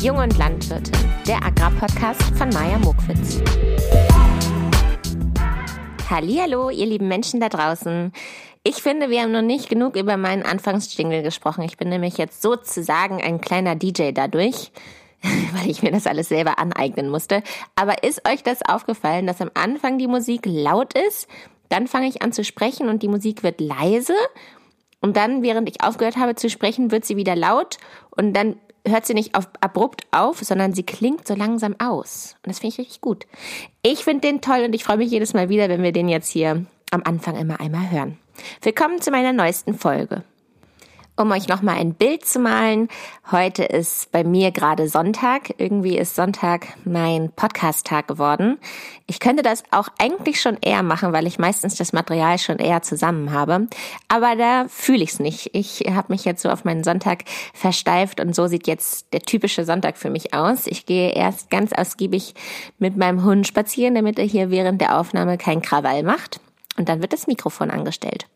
Jung und Landwirte, der Agrarpodcast von Maja Mokwitz. Hallo, ihr lieben Menschen da draußen. Ich finde, wir haben noch nicht genug über meinen Anfangsjingle gesprochen. Ich bin nämlich jetzt sozusagen ein kleiner DJ dadurch, weil ich mir das alles selber aneignen musste. Aber ist euch das aufgefallen, dass am Anfang die Musik laut ist? Dann fange ich an zu sprechen und die Musik wird leise. Und dann, während ich aufgehört habe zu sprechen, wird sie wieder laut und dann hört sie nicht auf, abrupt auf, sondern sie klingt so langsam aus. Und das finde ich richtig gut. Ich finde den toll und ich freue mich jedes Mal wieder, wenn wir den jetzt hier am Anfang immer einmal hören. Willkommen zu meiner neuesten Folge um euch nochmal ein Bild zu malen. Heute ist bei mir gerade Sonntag. Irgendwie ist Sonntag mein Podcast-Tag geworden. Ich könnte das auch eigentlich schon eher machen, weil ich meistens das Material schon eher zusammen habe. Aber da fühle ich es nicht. Ich habe mich jetzt so auf meinen Sonntag versteift und so sieht jetzt der typische Sonntag für mich aus. Ich gehe erst ganz ausgiebig mit meinem Hund spazieren, damit er hier während der Aufnahme kein Krawall macht. Und dann wird das Mikrofon angestellt.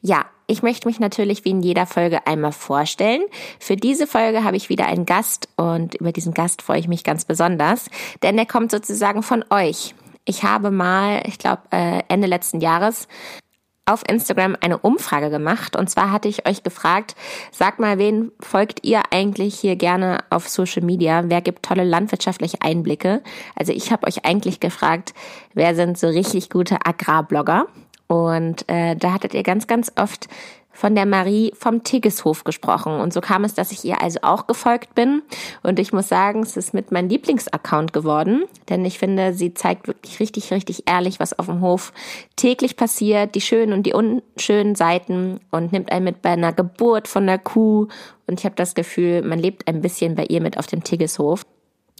Ja, ich möchte mich natürlich wie in jeder Folge einmal vorstellen. Für diese Folge habe ich wieder einen Gast und über diesen Gast freue ich mich ganz besonders, denn der kommt sozusagen von euch. Ich habe mal, ich glaube äh, Ende letzten Jahres, auf Instagram eine Umfrage gemacht. Und zwar hatte ich euch gefragt, sag mal, wen folgt ihr eigentlich hier gerne auf Social Media? Wer gibt tolle landwirtschaftliche Einblicke? Also ich habe euch eigentlich gefragt, wer sind so richtig gute Agrarblogger? Und äh, da hattet ihr ganz, ganz oft von der Marie vom Tiggeshof gesprochen. Und so kam es, dass ich ihr also auch gefolgt bin. Und ich muss sagen, es ist mit meinem Lieblingsaccount geworden, denn ich finde, sie zeigt wirklich richtig, richtig ehrlich, was auf dem Hof täglich passiert, die schönen und die unschönen Seiten und nimmt einen mit bei einer Geburt von der Kuh. Und ich habe das Gefühl, man lebt ein bisschen bei ihr mit auf dem Tiggeshof.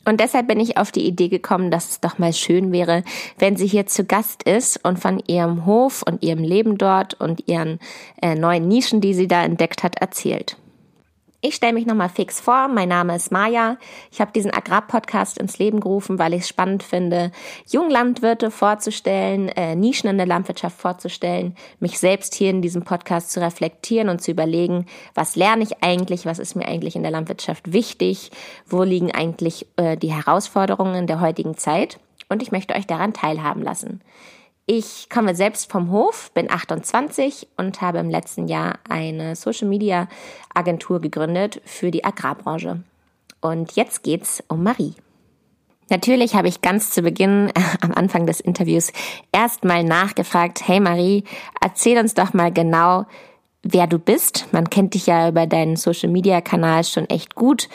Und deshalb bin ich auf die Idee gekommen, dass es doch mal schön wäre, wenn sie hier zu Gast ist und von ihrem Hof und ihrem Leben dort und ihren äh, neuen Nischen, die sie da entdeckt hat, erzählt. Ich stelle mich nochmal fix vor. Mein Name ist Maja. Ich habe diesen Agrarpodcast ins Leben gerufen, weil ich es spannend finde, Junglandwirte vorzustellen, äh, Nischen in der Landwirtschaft vorzustellen, mich selbst hier in diesem Podcast zu reflektieren und zu überlegen, was lerne ich eigentlich, was ist mir eigentlich in der Landwirtschaft wichtig, wo liegen eigentlich äh, die Herausforderungen der heutigen Zeit. Und ich möchte euch daran teilhaben lassen. Ich komme selbst vom Hof, bin 28 und habe im letzten Jahr eine Social Media Agentur gegründet für die Agrarbranche. Und jetzt geht's um Marie. Natürlich habe ich ganz zu Beginn äh, am Anfang des Interviews erstmal nachgefragt, hey Marie, erzähl uns doch mal genau, wer du bist. Man kennt dich ja über deinen Social Media Kanal schon echt gut.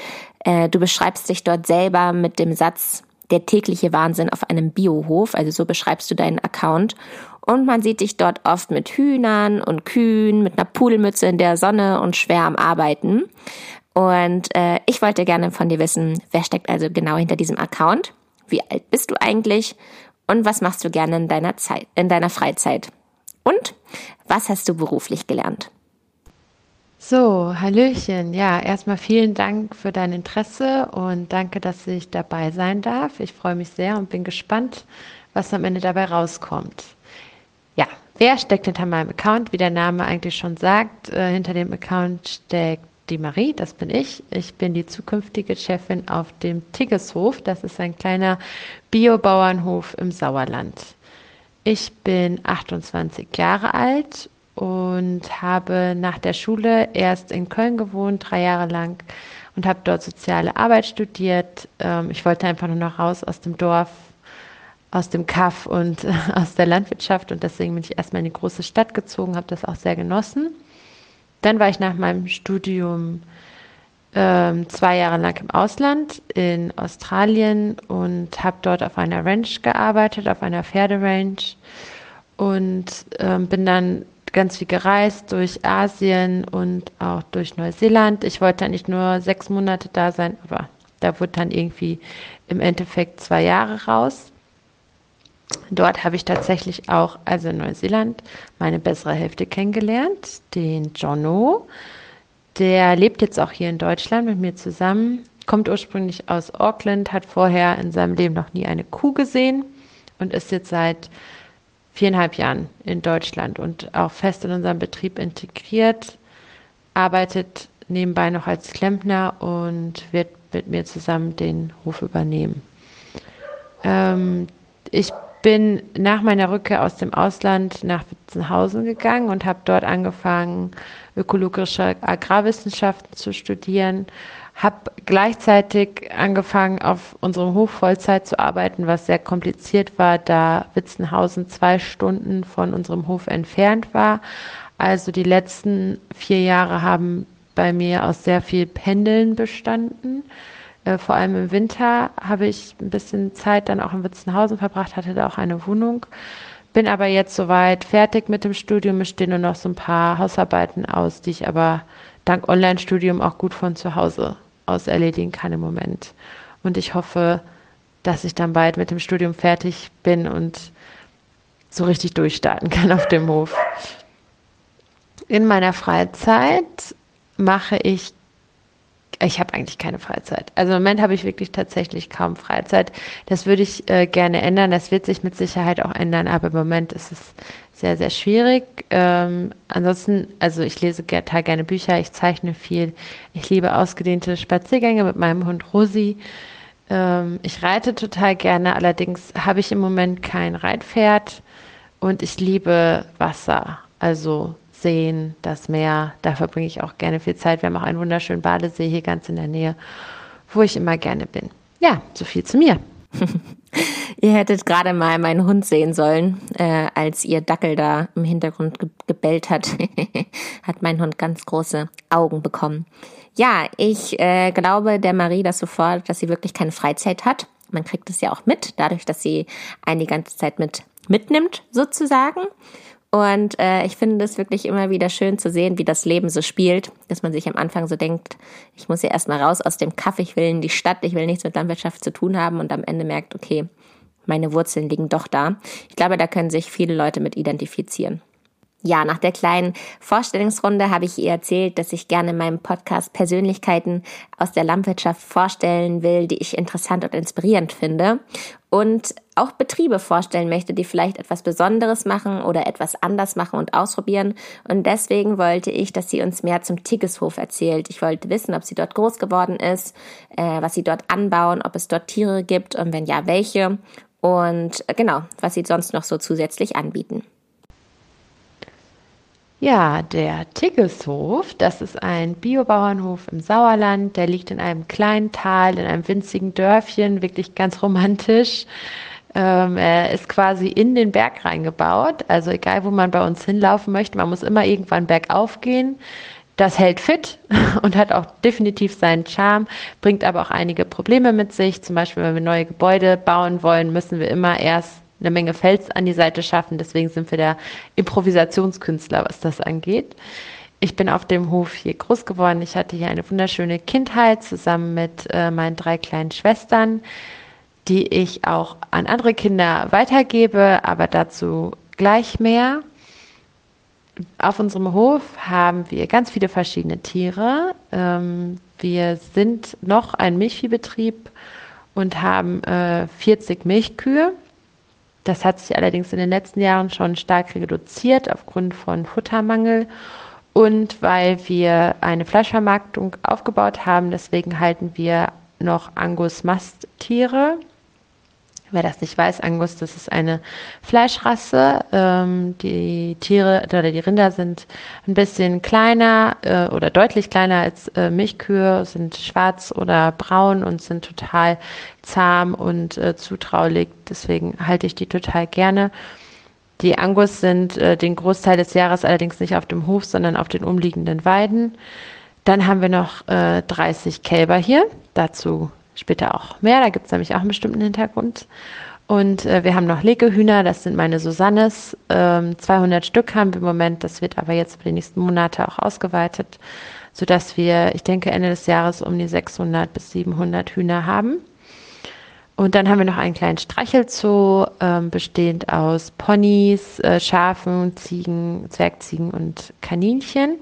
Äh, du beschreibst dich dort selber mit dem Satz, der tägliche Wahnsinn auf einem Biohof, also so beschreibst du deinen Account. Und man sieht dich dort oft mit Hühnern und Kühen, mit einer Pudelmütze in der Sonne und schwer am Arbeiten. Und äh, ich wollte gerne von dir wissen, wer steckt also genau hinter diesem Account? Wie alt bist du eigentlich? Und was machst du gerne in deiner Zeit, in deiner Freizeit? Und was hast du beruflich gelernt? So, Hallöchen. Ja, erstmal vielen Dank für dein Interesse und danke, dass ich dabei sein darf. Ich freue mich sehr und bin gespannt, was am Ende dabei rauskommt. Ja, wer steckt hinter meinem Account? Wie der Name eigentlich schon sagt, äh, hinter dem Account steckt die Marie, das bin ich. Ich bin die zukünftige Chefin auf dem Tiggeshof. Das ist ein kleiner Biobauernhof im Sauerland. Ich bin 28 Jahre alt und habe nach der Schule erst in Köln gewohnt, drei Jahre lang und habe dort soziale Arbeit studiert. Ähm, ich wollte einfach nur noch raus aus dem Dorf, aus dem Kaff und aus der Landwirtschaft und deswegen bin ich erstmal in die große Stadt gezogen, habe das auch sehr genossen. Dann war ich nach meinem Studium ähm, zwei Jahre lang im Ausland in Australien und habe dort auf einer Ranch gearbeitet, auf einer Pferderanch und ähm, bin dann ganz viel gereist durch Asien und auch durch Neuseeland. Ich wollte nicht nur sechs Monate da sein, aber da wurde dann irgendwie im Endeffekt zwei Jahre raus. Dort habe ich tatsächlich auch, also in Neuseeland, meine bessere Hälfte kennengelernt, den Jono. Der lebt jetzt auch hier in Deutschland mit mir zusammen, kommt ursprünglich aus Auckland, hat vorher in seinem Leben noch nie eine Kuh gesehen und ist jetzt seit viereinhalb Jahren in Deutschland und auch fest in unserem Betrieb integriert, arbeitet nebenbei noch als Klempner und wird mit mir zusammen den Hof übernehmen. Ähm, ich bin nach meiner Rückkehr aus dem Ausland nach Witzenhausen gegangen und habe dort angefangen, ökologische Agrarwissenschaften zu studieren. Habe gleichzeitig angefangen, auf unserem Hof Vollzeit zu arbeiten, was sehr kompliziert war, da Witzenhausen zwei Stunden von unserem Hof entfernt war. Also die letzten vier Jahre haben bei mir aus sehr viel Pendeln bestanden. Äh, vor allem im Winter habe ich ein bisschen Zeit dann auch in Witzenhausen verbracht, hatte da auch eine Wohnung. Bin aber jetzt soweit fertig mit dem Studium. Es stehen nur noch so ein paar Hausarbeiten aus, die ich aber dank Online-Studium auch gut von zu Hause aus erledigen kann im Moment. Und ich hoffe, dass ich dann bald mit dem Studium fertig bin und so richtig durchstarten kann auf dem Hof. In meiner Freizeit mache ich ich habe eigentlich keine Freizeit. Also im Moment habe ich wirklich tatsächlich kaum Freizeit. Das würde ich äh, gerne ändern. Das wird sich mit Sicherheit auch ändern, aber im Moment ist es sehr, sehr schwierig. Ähm, ansonsten, also ich lese total gerne Bücher, ich zeichne viel. Ich liebe ausgedehnte Spaziergänge mit meinem Hund Rosi. Ähm, ich reite total gerne, allerdings habe ich im Moment kein Reitpferd und ich liebe Wasser. Also Seen, das Meer. Da verbringe ich auch gerne viel Zeit. Wir haben auch einen wunderschönen Badesee hier ganz in der Nähe, wo ich immer gerne bin. Ja, so viel zu mir. ihr hättet gerade mal meinen Hund sehen sollen, äh, als ihr Dackel da im Hintergrund ge gebellt hat. hat mein Hund ganz große Augen bekommen. Ja, ich äh, glaube der Marie das sofort, dass sie wirklich keine Freizeit hat. Man kriegt es ja auch mit, dadurch, dass sie einen die ganze Zeit mit mitnimmt, sozusagen. Und äh, ich finde es wirklich immer wieder schön zu sehen, wie das Leben so spielt, dass man sich am Anfang so denkt, ich muss ja erstmal raus aus dem Kaff, ich will in die Stadt, ich will nichts mit Landwirtschaft zu tun haben und am Ende merkt, okay, meine Wurzeln liegen doch da. Ich glaube, da können sich viele Leute mit identifizieren. Ja, nach der kleinen Vorstellungsrunde habe ich ihr erzählt, dass ich gerne in meinem Podcast Persönlichkeiten aus der Landwirtschaft vorstellen will, die ich interessant und inspirierend finde und auch Betriebe vorstellen möchte, die vielleicht etwas Besonderes machen oder etwas anders machen und ausprobieren. Und deswegen wollte ich, dass sie uns mehr zum Tiggeshof erzählt. Ich wollte wissen, ob sie dort groß geworden ist, äh, was sie dort anbauen, ob es dort Tiere gibt und wenn ja, welche und äh, genau, was sie sonst noch so zusätzlich anbieten. Ja, der Tiggeshof, das ist ein Biobauernhof im Sauerland. Der liegt in einem kleinen Tal, in einem winzigen Dörfchen, wirklich ganz romantisch. Ähm, er ist quasi in den Berg reingebaut. Also egal, wo man bei uns hinlaufen möchte, man muss immer irgendwann bergauf gehen. Das hält fit und hat auch definitiv seinen Charme, bringt aber auch einige Probleme mit sich. Zum Beispiel, wenn wir neue Gebäude bauen wollen, müssen wir immer erst eine Menge Fels an die Seite schaffen. Deswegen sind wir der Improvisationskünstler, was das angeht. Ich bin auf dem Hof hier groß geworden. Ich hatte hier eine wunderschöne Kindheit zusammen mit äh, meinen drei kleinen Schwestern, die ich auch an andere Kinder weitergebe, aber dazu gleich mehr. Auf unserem Hof haben wir ganz viele verschiedene Tiere. Ähm, wir sind noch ein Milchviehbetrieb und haben äh, 40 Milchkühe. Das hat sich allerdings in den letzten Jahren schon stark reduziert aufgrund von Futtermangel und weil wir eine Fleischvermarktung aufgebaut haben. Deswegen halten wir noch Angus-Masttiere. Wer das nicht weiß, Angus, das ist eine Fleischrasse. Ähm, die Tiere oder die Rinder sind ein bisschen kleiner äh, oder deutlich kleiner als äh, Milchkühe, sind schwarz oder braun und sind total zahm und äh, zutraulich. Deswegen halte ich die total gerne. Die Angus sind äh, den Großteil des Jahres allerdings nicht auf dem Hof, sondern auf den umliegenden Weiden. Dann haben wir noch äh, 30 Kälber hier. Dazu später auch mehr. Da gibt es nämlich auch einen bestimmten Hintergrund. Und äh, wir haben noch Legehühner, das sind meine Susannes. Ähm, 200 Stück haben wir im Moment, das wird aber jetzt für die nächsten Monate auch ausgeweitet, sodass wir, ich denke, Ende des Jahres um die 600 bis 700 Hühner haben. Und dann haben wir noch einen kleinen Streichelzoo, ähm, bestehend aus Ponys, äh, Schafen, Ziegen, Zwergziegen und Kaninchen.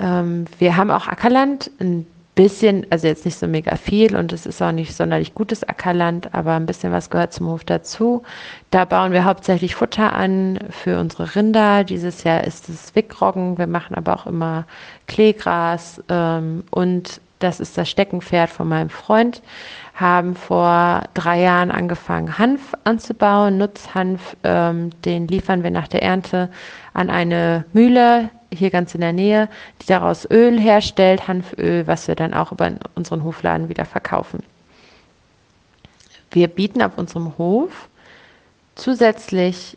Ähm, wir haben auch Ackerland, ein bisschen, also jetzt nicht so mega viel und es ist auch nicht sonderlich gutes Ackerland, aber ein bisschen was gehört zum Hof dazu. Da bauen wir hauptsächlich Futter an für unsere Rinder. Dieses Jahr ist es Wickroggen. Wir machen aber auch immer Kleegras ähm, und das ist das Steckenpferd von meinem Freund. Haben vor drei Jahren angefangen, Hanf anzubauen, Nutzhanf. Ähm, den liefern wir nach der Ernte an eine Mühle, hier ganz in der Nähe, die daraus Öl herstellt, Hanföl, was wir dann auch über unseren Hofladen wieder verkaufen. Wir bieten auf unserem Hof zusätzlich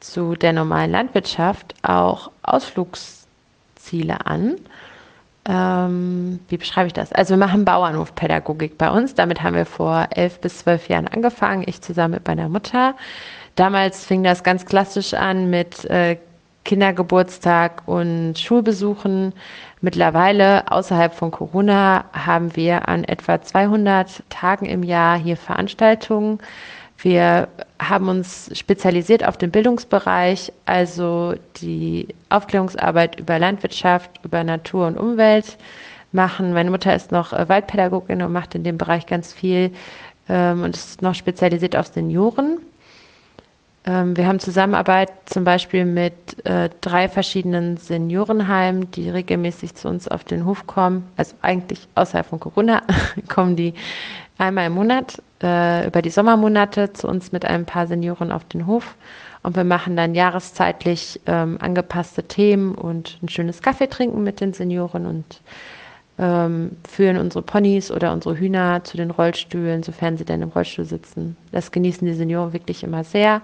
zu der normalen Landwirtschaft auch Ausflugsziele an. Ähm, wie beschreibe ich das? Also wir machen Bauernhofpädagogik bei uns. Damit haben wir vor elf bis zwölf Jahren angefangen, ich zusammen mit meiner Mutter. Damals fing das ganz klassisch an mit äh, Kindergeburtstag und Schulbesuchen. Mittlerweile außerhalb von Corona haben wir an etwa 200 Tagen im Jahr hier Veranstaltungen. Wir haben uns spezialisiert auf den Bildungsbereich, also die Aufklärungsarbeit über Landwirtschaft, über Natur und Umwelt machen. Meine Mutter ist noch äh, Waldpädagogin und macht in dem Bereich ganz viel ähm, und ist noch spezialisiert auf Senioren. Ähm, wir haben Zusammenarbeit zum Beispiel mit äh, drei verschiedenen Seniorenheimen, die regelmäßig zu uns auf den Hof kommen. Also eigentlich außerhalb von Corona kommen die einmal im Monat äh, über die Sommermonate zu uns mit ein paar Senioren auf den Hof. Und wir machen dann jahreszeitlich ähm, angepasste Themen und ein schönes Kaffee trinken mit den Senioren und ähm, führen unsere Ponys oder unsere Hühner zu den Rollstühlen, sofern sie denn im Rollstuhl sitzen. Das genießen die Senioren wirklich immer sehr.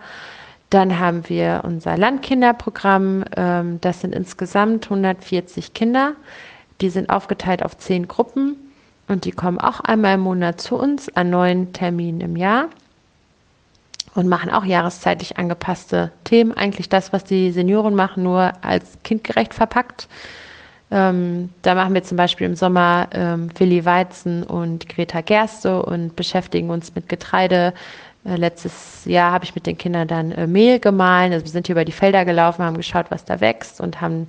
Dann haben wir unser Landkinderprogramm. Ähm, das sind insgesamt 140 Kinder. Die sind aufgeteilt auf zehn Gruppen und die kommen auch einmal im Monat zu uns an neun Terminen im Jahr und machen auch jahreszeitlich angepasste Themen. Eigentlich das, was die Senioren machen, nur als kindgerecht verpackt. Ähm, da machen wir zum Beispiel im Sommer ähm, Willi Weizen und Greta Gerste und beschäftigen uns mit Getreide. Äh, letztes Jahr habe ich mit den Kindern dann äh, Mehl gemahlen. Also wir sind hier über die Felder gelaufen, haben geschaut, was da wächst und haben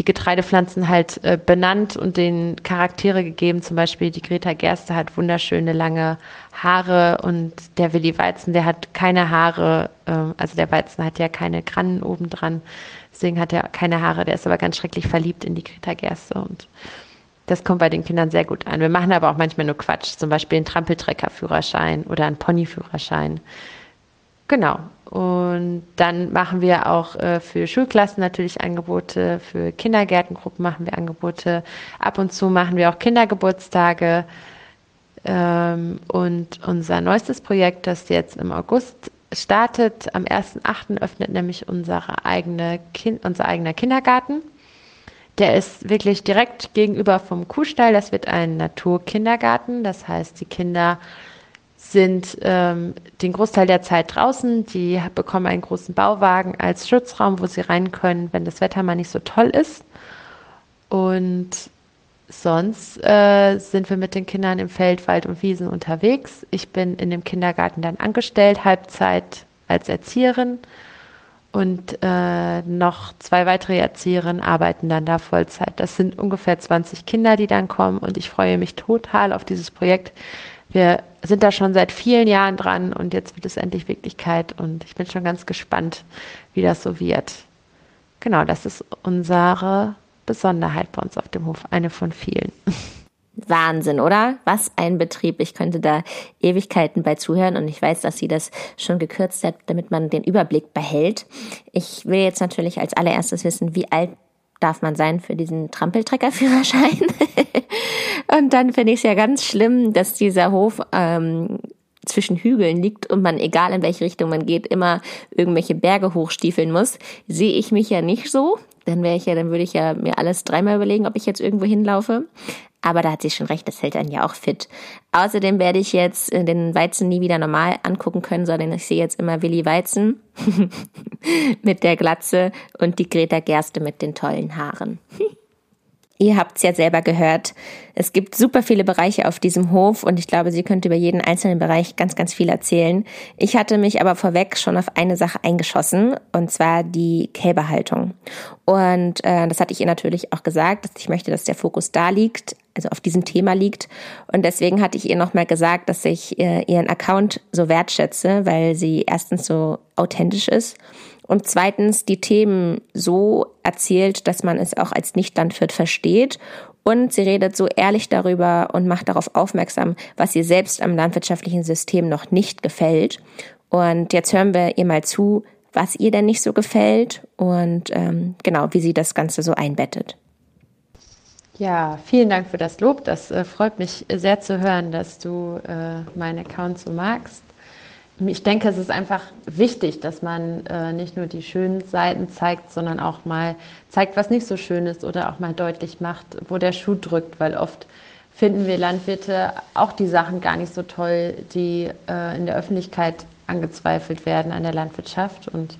die Getreidepflanzen halt äh, benannt und den Charaktere gegeben. Zum Beispiel die Greta Gerste hat wunderschöne lange Haare und der Willi Weizen, der hat keine Haare. Äh, also der Weizen hat ja keine Grannen obendran. Deswegen hat er keine Haare. Der ist aber ganz schrecklich verliebt in die Greta Gerste und das kommt bei den Kindern sehr gut an. Wir machen aber auch manchmal nur Quatsch, zum Beispiel einen Trampeltreckerführerschein oder einen Ponyführerschein. Genau. Und dann machen wir auch äh, für Schulklassen natürlich Angebote, für Kindergärtengruppen machen wir Angebote. Ab und zu machen wir auch Kindergeburtstage. Ähm, und unser neuestes Projekt, das jetzt im August startet, am 1.8. öffnet nämlich unsere eigene kind, unser eigener Kindergarten. Der ist wirklich direkt gegenüber vom Kuhstall. Das wird ein Naturkindergarten. Das heißt, die Kinder sind ähm, den Großteil der Zeit draußen. Die bekommen einen großen Bauwagen als Schutzraum, wo sie rein können, wenn das Wetter mal nicht so toll ist. Und sonst äh, sind wir mit den Kindern im Feld, Wald und Wiesen unterwegs. Ich bin in dem Kindergarten dann angestellt, Halbzeit als Erzieherin. Und äh, noch zwei weitere Erzieherinnen arbeiten dann da Vollzeit. Das sind ungefähr 20 Kinder, die dann kommen. Und ich freue mich total auf dieses Projekt, wir sind da schon seit vielen Jahren dran und jetzt wird es endlich Wirklichkeit und ich bin schon ganz gespannt, wie das so wird. Genau, das ist unsere Besonderheit bei uns auf dem Hof, eine von vielen. Wahnsinn, oder? Was ein Betrieb. Ich könnte da Ewigkeiten bei zuhören und ich weiß, dass sie das schon gekürzt hat, damit man den Überblick behält. Ich will jetzt natürlich als allererstes wissen, wie alt darf man sein für diesen Trampeltreckerführerschein. und dann finde ich es ja ganz schlimm, dass dieser Hof ähm, zwischen Hügeln liegt und man, egal in welche Richtung man geht, immer irgendwelche Berge hochstiefeln muss. Sehe ich mich ja nicht so. Dann wäre ich ja, dann würde ich ja mir alles dreimal überlegen, ob ich jetzt irgendwo hinlaufe. Aber da hat sie schon recht, das hält einen ja auch fit. Außerdem werde ich jetzt äh, den Weizen nie wieder normal angucken können, sondern ich sehe jetzt immer Willi Weizen mit der Glatze und die Greta Gerste mit den tollen Haaren. Ihr habt es ja selber gehört. Es gibt super viele Bereiche auf diesem Hof und ich glaube, sie könnte über jeden einzelnen Bereich ganz, ganz viel erzählen. Ich hatte mich aber vorweg schon auf eine Sache eingeschossen und zwar die Kälberhaltung. Und äh, das hatte ich ihr natürlich auch gesagt, dass ich möchte, dass der Fokus da liegt, also auf diesem Thema liegt. Und deswegen hatte ich ihr nochmal gesagt, dass ich äh, ihren Account so wertschätze, weil sie erstens so authentisch ist und zweitens die Themen so erzählt, dass man es auch als Nicht-Landwirt versteht. Und sie redet so ehrlich darüber und macht darauf aufmerksam, was ihr selbst am landwirtschaftlichen System noch nicht gefällt. Und jetzt hören wir ihr mal zu, was ihr denn nicht so gefällt und ähm, genau, wie sie das Ganze so einbettet. Ja, vielen Dank für das Lob. Das äh, freut mich sehr zu hören, dass du äh, meinen Account so magst ich denke, es ist einfach wichtig, dass man äh, nicht nur die schönen Seiten zeigt, sondern auch mal zeigt, was nicht so schön ist oder auch mal deutlich macht, wo der Schuh drückt, weil oft finden wir Landwirte auch die Sachen gar nicht so toll, die äh, in der Öffentlichkeit angezweifelt werden an der Landwirtschaft. Und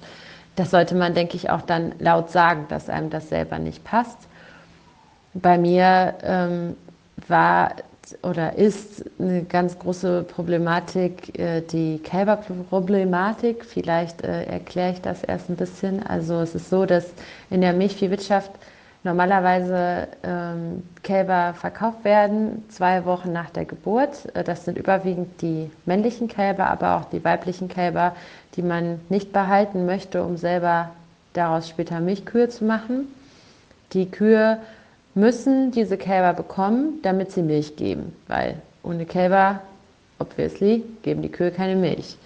das sollte man, denke ich, auch dann laut sagen, dass einem das selber nicht passt. Bei mir ähm, war oder ist eine ganz große Problematik äh, die Kälberproblematik. Vielleicht äh, erkläre ich das erst ein bisschen. Also es ist so, dass in der Milchviehwirtschaft normalerweise ähm, Kälber verkauft werden, zwei Wochen nach der Geburt. Äh, das sind überwiegend die männlichen Kälber, aber auch die weiblichen Kälber, die man nicht behalten möchte, um selber daraus später Milchkühe zu machen. Die Kühe müssen diese Kälber bekommen, damit sie Milch geben, weil ohne Kälber, obviously, geben die Kühe keine Milch.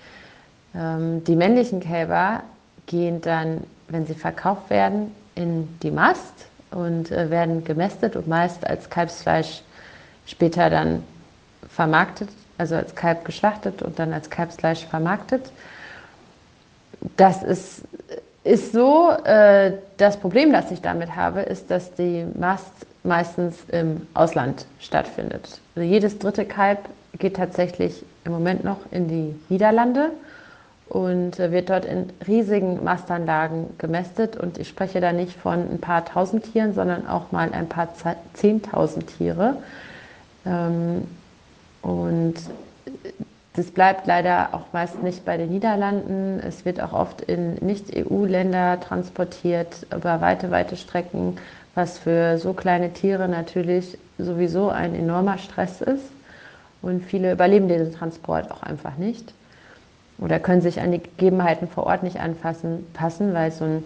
Ähm, die männlichen Kälber gehen dann, wenn sie verkauft werden, in die Mast und äh, werden gemästet und meist als Kalbsfleisch später dann vermarktet, also als Kalb geschlachtet und dann als Kalbsfleisch vermarktet. Das ist ist so, äh, das Problem, das ich damit habe, ist, dass die Mast meistens im Ausland stattfindet. Also jedes dritte Kalb geht tatsächlich im Moment noch in die Niederlande und äh, wird dort in riesigen Mastanlagen gemästet. Und ich spreche da nicht von ein paar tausend Tieren, sondern auch mal ein paar zehntausend Tiere. Ähm, und das bleibt leider auch meist nicht bei den Niederlanden. Es wird auch oft in Nicht-EU-Länder transportiert über weite, weite Strecken, was für so kleine Tiere natürlich sowieso ein enormer Stress ist. Und viele überleben diesen Transport auch einfach nicht oder können sich an die Gegebenheiten vor Ort nicht anfassen, passen, weil so ein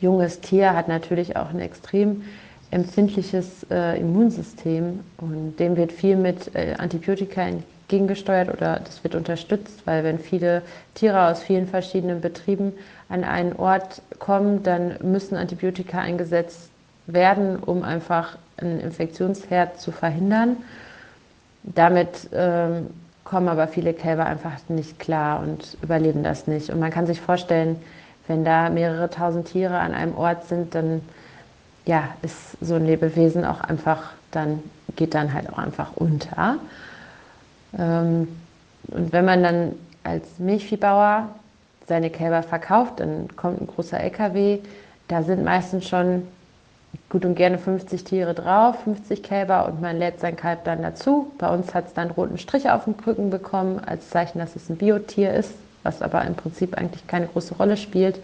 junges Tier hat natürlich auch ein extrem empfindliches äh, Immunsystem und dem wird viel mit äh, Antibiotika gegengesteuert oder das wird unterstützt, weil wenn viele Tiere aus vielen verschiedenen Betrieben an einen Ort kommen, dann müssen Antibiotika eingesetzt werden, um einfach einen Infektionsherd zu verhindern. Damit ähm, kommen aber viele Kälber einfach nicht klar und überleben das nicht. Und man kann sich vorstellen, wenn da mehrere tausend Tiere an einem Ort sind, dann ja, ist so ein Lebewesen auch einfach, dann geht dann halt auch einfach unter. Ähm, und wenn man dann als Milchviehbauer seine Kälber verkauft, dann kommt ein großer LKW. Da sind meistens schon gut und gerne 50 Tiere drauf, 50 Kälber und man lädt sein Kalb dann dazu. Bei uns hat es dann roten Strich auf dem Rücken bekommen, als Zeichen, dass es ein Biotier ist, was aber im Prinzip eigentlich keine große Rolle spielt.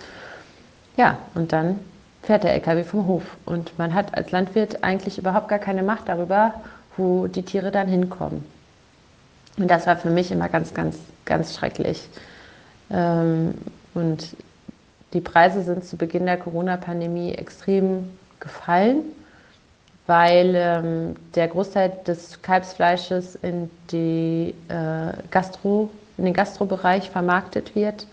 Ja, und dann fährt der LKW vom Hof. Und man hat als Landwirt eigentlich überhaupt gar keine Macht darüber, wo die Tiere dann hinkommen. Und das war für mich immer ganz, ganz, ganz schrecklich. Ähm, und die Preise sind zu Beginn der Corona-Pandemie extrem gefallen, weil ähm, der Großteil des Kalbsfleisches in, die, äh, Gastro, in den Gastrobereich vermarktet wird,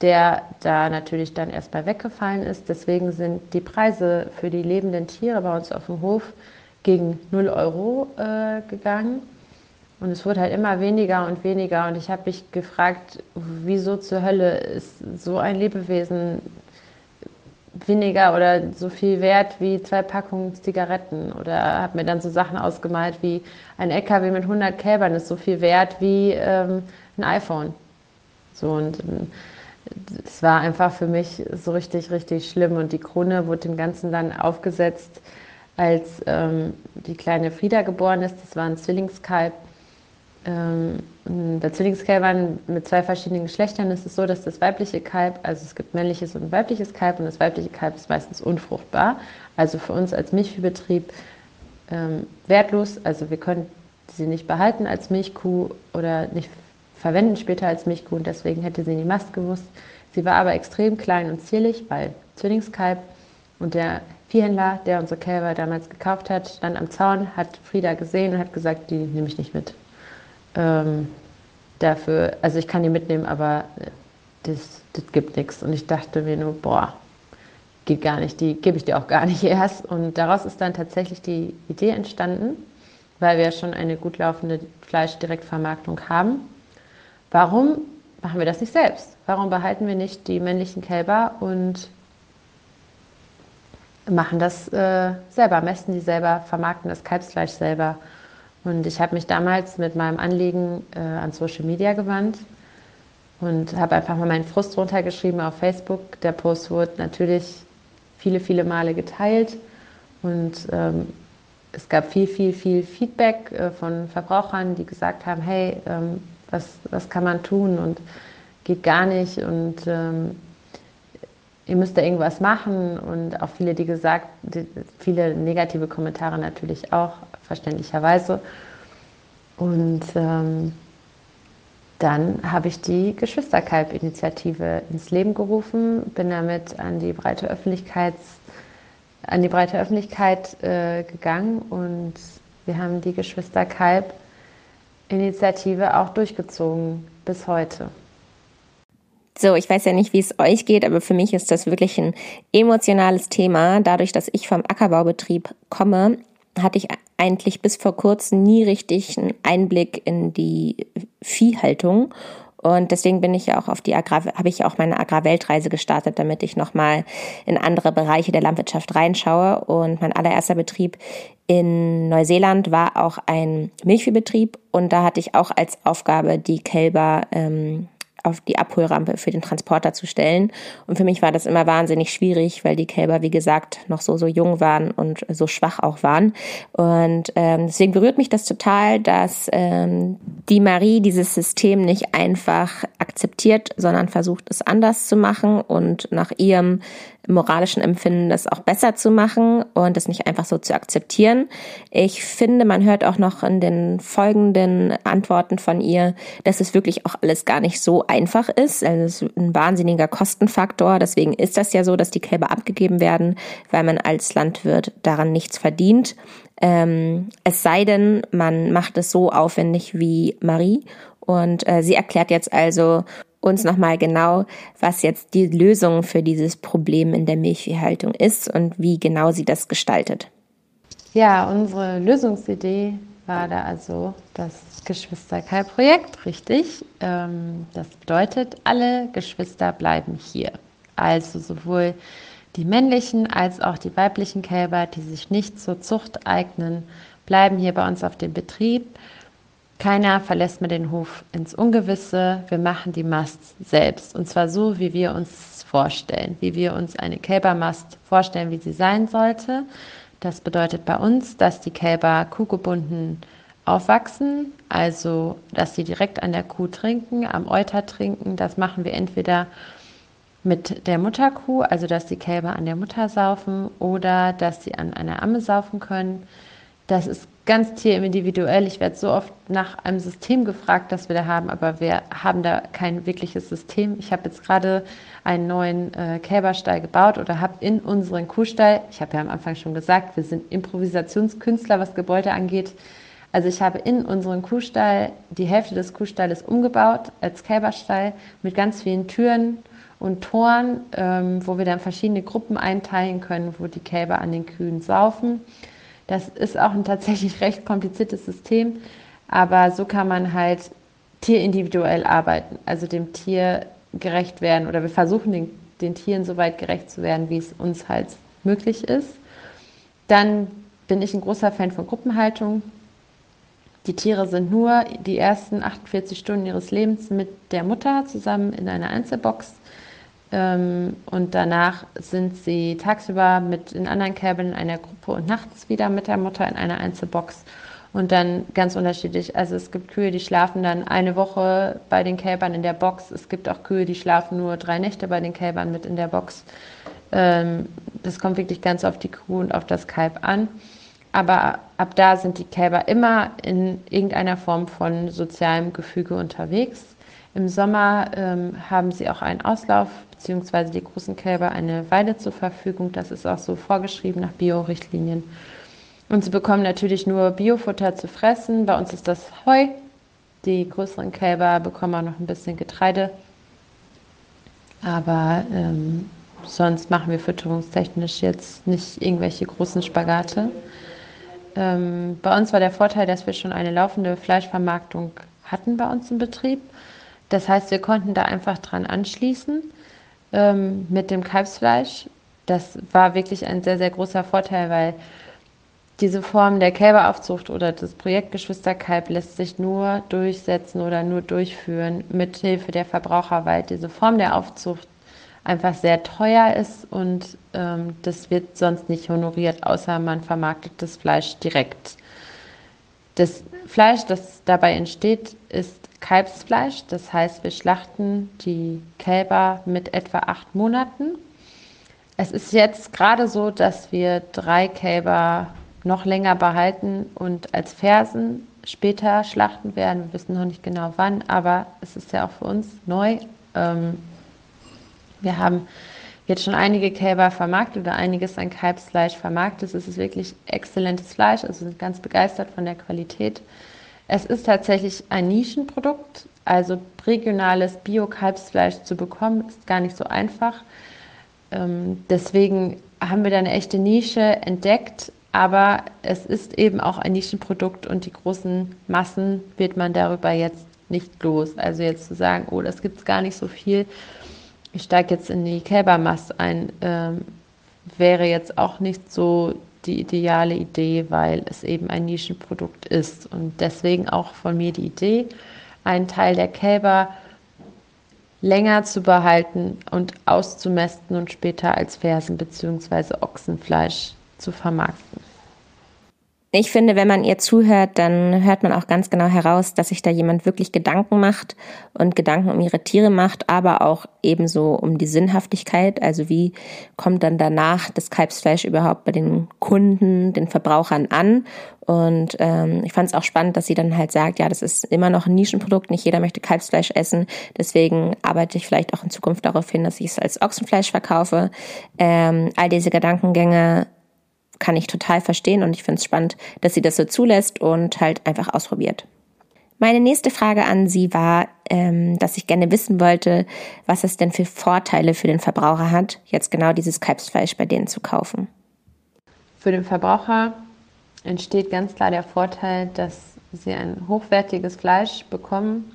der da natürlich dann erstmal weggefallen ist. Deswegen sind die Preise für die lebenden Tiere bei uns auf dem Hof gegen 0 Euro äh, gegangen. Und es wurde halt immer weniger und weniger. Und ich habe mich gefragt, wieso zur Hölle ist so ein Lebewesen weniger oder so viel wert wie zwei Packungen Zigaretten? Oder habe mir dann so Sachen ausgemalt wie ein LKW mit 100 Kälbern ist so viel wert wie ähm, ein iPhone. So und ähm, es war einfach für mich so richtig, richtig schlimm. Und die Krone wurde dem Ganzen dann aufgesetzt als ähm, die kleine Frieda geboren ist, das war ein Zwillingskalb. Ähm, bei Zwillingskälbern mit zwei verschiedenen Geschlechtern ist es so, dass das weibliche Kalb, also es gibt männliches und weibliches Kalb und das weibliche Kalb ist meistens unfruchtbar. Also für uns als Milchviehbetrieb ähm, wertlos. Also wir können sie nicht behalten als Milchkuh oder nicht verwenden später als Milchkuh und deswegen hätte sie in die Mast gewusst. Sie war aber extrem klein und zierlich, weil Zwillingskalb und der Viehhändler, der unsere Kälber damals gekauft hat, stand am Zaun, hat Frieda gesehen und hat gesagt, die nehme ich nicht mit. Ähm, dafür, also ich kann die mitnehmen, aber das, das gibt nichts. Und ich dachte mir nur, boah, geht gar nicht, die gebe ich dir auch gar nicht erst. Und daraus ist dann tatsächlich die Idee entstanden, weil wir schon eine gut laufende Fleischdirektvermarktung haben. Warum machen wir das nicht selbst? Warum behalten wir nicht die männlichen Kälber und machen das äh, selber, messen die selber, vermarkten das Kalbsfleisch selber. Und ich habe mich damals mit meinem Anliegen äh, an Social Media gewandt und habe einfach mal meinen Frust runtergeschrieben auf Facebook. Der Post wurde natürlich viele, viele Male geteilt und ähm, es gab viel, viel, viel Feedback äh, von Verbrauchern, die gesagt haben, hey, ähm, was, was kann man tun und geht gar nicht und ähm, ihr müsst da irgendwas machen und auch viele, die gesagt, die, viele negative Kommentare natürlich auch, verständlicherweise. Und ähm, dann habe ich die Geschwisterkalb-Initiative ins Leben gerufen, bin damit an die breite Öffentlichkeit, an die breite Öffentlichkeit äh, gegangen und wir haben die Geschwisterkalb-Initiative auch durchgezogen bis heute. So, ich weiß ja nicht, wie es euch geht, aber für mich ist das wirklich ein emotionales Thema. Dadurch, dass ich vom Ackerbaubetrieb komme, hatte ich eigentlich bis vor kurzem nie richtig einen Einblick in die Viehhaltung. Und deswegen bin ich ja auch auf die Agrar, habe ich auch meine Agrarweltreise gestartet, damit ich nochmal in andere Bereiche der Landwirtschaft reinschaue. Und mein allererster Betrieb in Neuseeland war auch ein Milchviehbetrieb und da hatte ich auch als Aufgabe, die Kälber ähm, auf die Abholrampe für den Transporter zu stellen. Und für mich war das immer wahnsinnig schwierig, weil die Kälber, wie gesagt, noch so, so jung waren und so schwach auch waren. Und ähm, deswegen berührt mich das total, dass ähm, die Marie dieses System nicht einfach akzeptiert, sondern versucht, es anders zu machen und nach ihrem moralischen Empfinden, das auch besser zu machen und das nicht einfach so zu akzeptieren. Ich finde, man hört auch noch in den folgenden Antworten von ihr, dass es wirklich auch alles gar nicht so einfach ist. Also es ist ein wahnsinniger Kostenfaktor. Deswegen ist das ja so, dass die Kälber abgegeben werden, weil man als Landwirt daran nichts verdient. Ähm, es sei denn, man macht es so aufwendig wie Marie. Und äh, sie erklärt jetzt also, uns nochmal genau, was jetzt die Lösung für dieses Problem in der Milchviehhaltung ist und wie genau sie das gestaltet. Ja, unsere Lösungsidee war da also das Geschwisterkalb-Projekt, richtig. Ähm, das bedeutet, alle Geschwister bleiben hier. Also sowohl die männlichen als auch die weiblichen Kälber, die sich nicht zur Zucht eignen, bleiben hier bei uns auf dem Betrieb keiner verlässt mir den Hof ins Ungewisse. Wir machen die Mast selbst. Und zwar so, wie wir uns vorstellen, wie wir uns eine Kälbermast vorstellen, wie sie sein sollte. Das bedeutet bei uns, dass die Kälber kuhgebunden aufwachsen, also dass sie direkt an der Kuh trinken, am Euter trinken. Das machen wir entweder mit der Mutterkuh, also dass die Kälber an der Mutter saufen oder dass sie an einer Amme saufen können. Das ist ganz tierindividuell. Ich werde so oft nach einem System gefragt, das wir da haben, aber wir haben da kein wirkliches System. Ich habe jetzt gerade einen neuen äh, Kälberstall gebaut oder habe in unseren Kuhstall, ich habe ja am Anfang schon gesagt, wir sind Improvisationskünstler, was Gebäude angeht. Also ich habe in unseren Kuhstall die Hälfte des Kuhstalles umgebaut als Kälberstall mit ganz vielen Türen und Toren, ähm, wo wir dann verschiedene Gruppen einteilen können, wo die Kälber an den Kühen saufen. Das ist auch ein tatsächlich recht kompliziertes System, aber so kann man halt tierindividuell arbeiten, also dem Tier gerecht werden oder wir versuchen den, den Tieren so weit gerecht zu werden, wie es uns halt möglich ist. Dann bin ich ein großer Fan von Gruppenhaltung. Die Tiere sind nur die ersten 48 Stunden ihres Lebens mit der Mutter zusammen in einer Einzelbox. Ähm, und danach sind sie tagsüber mit den anderen Kälbern in einer Gruppe und nachts wieder mit der Mutter in einer Einzelbox. Und dann ganz unterschiedlich. Also es gibt Kühe, die schlafen dann eine Woche bei den Kälbern in der Box. Es gibt auch Kühe, die schlafen nur drei Nächte bei den Kälbern mit in der Box. Ähm, das kommt wirklich ganz auf die Kuh und auf das Kalb an. Aber ab da sind die Kälber immer in irgendeiner Form von sozialem Gefüge unterwegs. Im Sommer ähm, haben sie auch einen Auslauf, beziehungsweise die großen Kälber eine Weide zur Verfügung. Das ist auch so vorgeschrieben nach Bio-Richtlinien. Und sie bekommen natürlich nur Biofutter zu fressen. Bei uns ist das Heu. Die größeren Kälber bekommen auch noch ein bisschen Getreide. Aber ähm, sonst machen wir fütterungstechnisch jetzt nicht irgendwelche großen Spagate. Ähm, bei uns war der Vorteil, dass wir schon eine laufende Fleischvermarktung hatten bei uns im Betrieb. Das heißt, wir konnten da einfach dran anschließen ähm, mit dem Kalbsfleisch. Das war wirklich ein sehr, sehr großer Vorteil, weil diese Form der Kälberaufzucht oder das Projekt Geschwisterkalb lässt sich nur durchsetzen oder nur durchführen mit Hilfe der Verbraucher, weil diese Form der Aufzucht einfach sehr teuer ist und ähm, das wird sonst nicht honoriert, außer man vermarktet das Fleisch direkt. Das Fleisch, das dabei entsteht, ist Kalbsfleisch. Das heißt, wir schlachten die Kälber mit etwa acht Monaten. Es ist jetzt gerade so, dass wir drei Kälber noch länger behalten und als Fersen später schlachten werden. Wir wissen noch nicht genau wann, aber es ist ja auch für uns neu. Ähm, wir haben jetzt schon einige Kälber vermarktet oder einiges an Kalbsfleisch vermarktet. Es ist wirklich exzellentes Fleisch, also sind ganz begeistert von der Qualität. Es ist tatsächlich ein Nischenprodukt, also regionales Bio-Kalbsfleisch zu bekommen, ist gar nicht so einfach. Ähm, deswegen haben wir da eine echte Nische entdeckt, aber es ist eben auch ein Nischenprodukt und die großen Massen wird man darüber jetzt nicht los. Also jetzt zu sagen, oh, das gibt es gar nicht so viel, ich steige jetzt in die Kälbermast ein, ähm, wäre jetzt auch nicht so die ideale Idee, weil es eben ein Nischenprodukt ist. Und deswegen auch von mir die Idee, einen Teil der Kälber länger zu behalten und auszumästen und später als Fersen bzw. Ochsenfleisch zu vermarkten. Ich finde, wenn man ihr zuhört, dann hört man auch ganz genau heraus, dass sich da jemand wirklich Gedanken macht und Gedanken um ihre Tiere macht, aber auch ebenso um die Sinnhaftigkeit. Also wie kommt dann danach das Kalbsfleisch überhaupt bei den Kunden, den Verbrauchern an? Und ähm, ich fand es auch spannend, dass sie dann halt sagt, ja, das ist immer noch ein Nischenprodukt, nicht jeder möchte Kalbsfleisch essen. Deswegen arbeite ich vielleicht auch in Zukunft darauf hin, dass ich es als Ochsenfleisch verkaufe. Ähm, all diese Gedankengänge kann ich total verstehen und ich finde es spannend, dass sie das so zulässt und halt einfach ausprobiert. Meine nächste Frage an Sie war, ähm, dass ich gerne wissen wollte, was es denn für Vorteile für den Verbraucher hat, jetzt genau dieses Kalbsfleisch bei denen zu kaufen. Für den Verbraucher entsteht ganz klar der Vorteil, dass Sie ein hochwertiges Fleisch bekommen,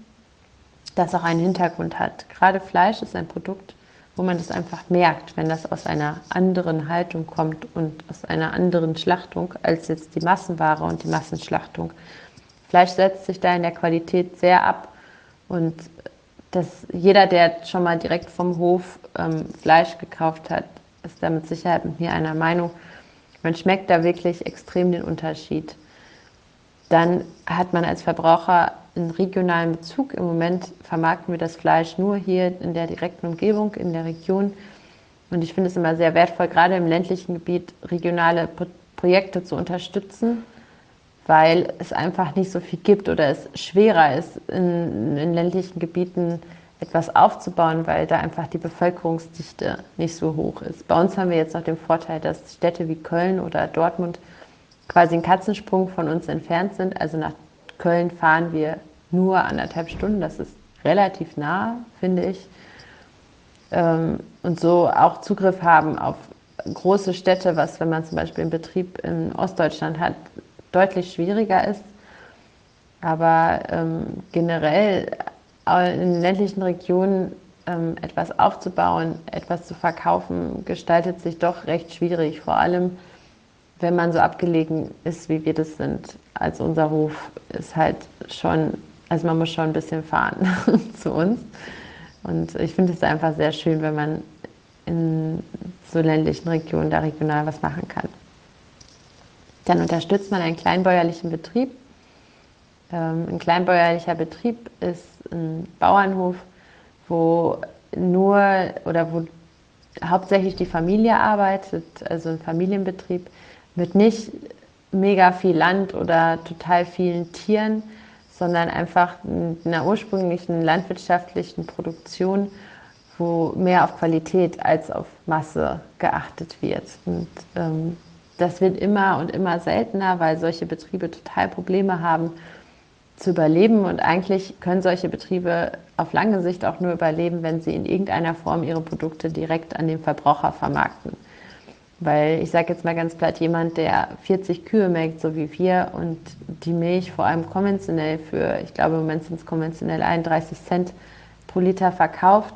das auch einen Hintergrund hat. Gerade Fleisch ist ein Produkt, wo man das einfach merkt, wenn das aus einer anderen Haltung kommt und aus einer anderen Schlachtung als jetzt die Massenware und die Massenschlachtung. Fleisch setzt sich da in der Qualität sehr ab und das, jeder, der schon mal direkt vom Hof ähm, Fleisch gekauft hat, ist da mit Sicherheit mit mir einer Meinung. Man schmeckt da wirklich extrem den Unterschied. Dann hat man als Verbraucher einen regionalen Bezug. Im Moment vermarkten wir das Fleisch nur hier in der direkten Umgebung, in der Region. Und ich finde es immer sehr wertvoll, gerade im ländlichen Gebiet regionale Projekte zu unterstützen, weil es einfach nicht so viel gibt oder es schwerer ist, in, in ländlichen Gebieten etwas aufzubauen, weil da einfach die Bevölkerungsdichte nicht so hoch ist. Bei uns haben wir jetzt noch den Vorteil, dass Städte wie Köln oder Dortmund quasi einen Katzensprung von uns entfernt sind. Also nach Köln fahren wir nur anderthalb Stunden. Das ist relativ nah, finde ich. Ähm, und so auch Zugriff haben auf große Städte, was, wenn man zum Beispiel einen Betrieb in Ostdeutschland hat, deutlich schwieriger ist. Aber ähm, generell in ländlichen Regionen ähm, etwas aufzubauen, etwas zu verkaufen, gestaltet sich doch recht schwierig. Vor allem, wenn man so abgelegen ist, wie wir das sind. Also unser Hof ist halt schon, also man muss schon ein bisschen fahren zu uns. Und ich finde es einfach sehr schön, wenn man in so ländlichen Regionen da regional was machen kann. Dann unterstützt man einen kleinbäuerlichen Betrieb. Ähm, ein kleinbäuerlicher Betrieb ist ein Bauernhof, wo nur oder wo hauptsächlich die Familie arbeitet, also ein Familienbetrieb mit nicht mega viel Land oder total vielen Tieren, sondern einfach einer ursprünglichen landwirtschaftlichen Produktion, wo mehr auf Qualität als auf Masse geachtet wird. Und ähm, das wird immer und immer seltener, weil solche Betriebe total Probleme haben zu überleben. Und eigentlich können solche Betriebe auf lange Sicht auch nur überleben, wenn sie in irgendeiner Form ihre Produkte direkt an den Verbraucher vermarkten. Weil ich sage jetzt mal ganz platt, jemand, der 40 Kühe melkt, so wie wir, und die Milch vor allem konventionell für, ich glaube im Moment sind es konventionell 31 Cent pro Liter verkauft,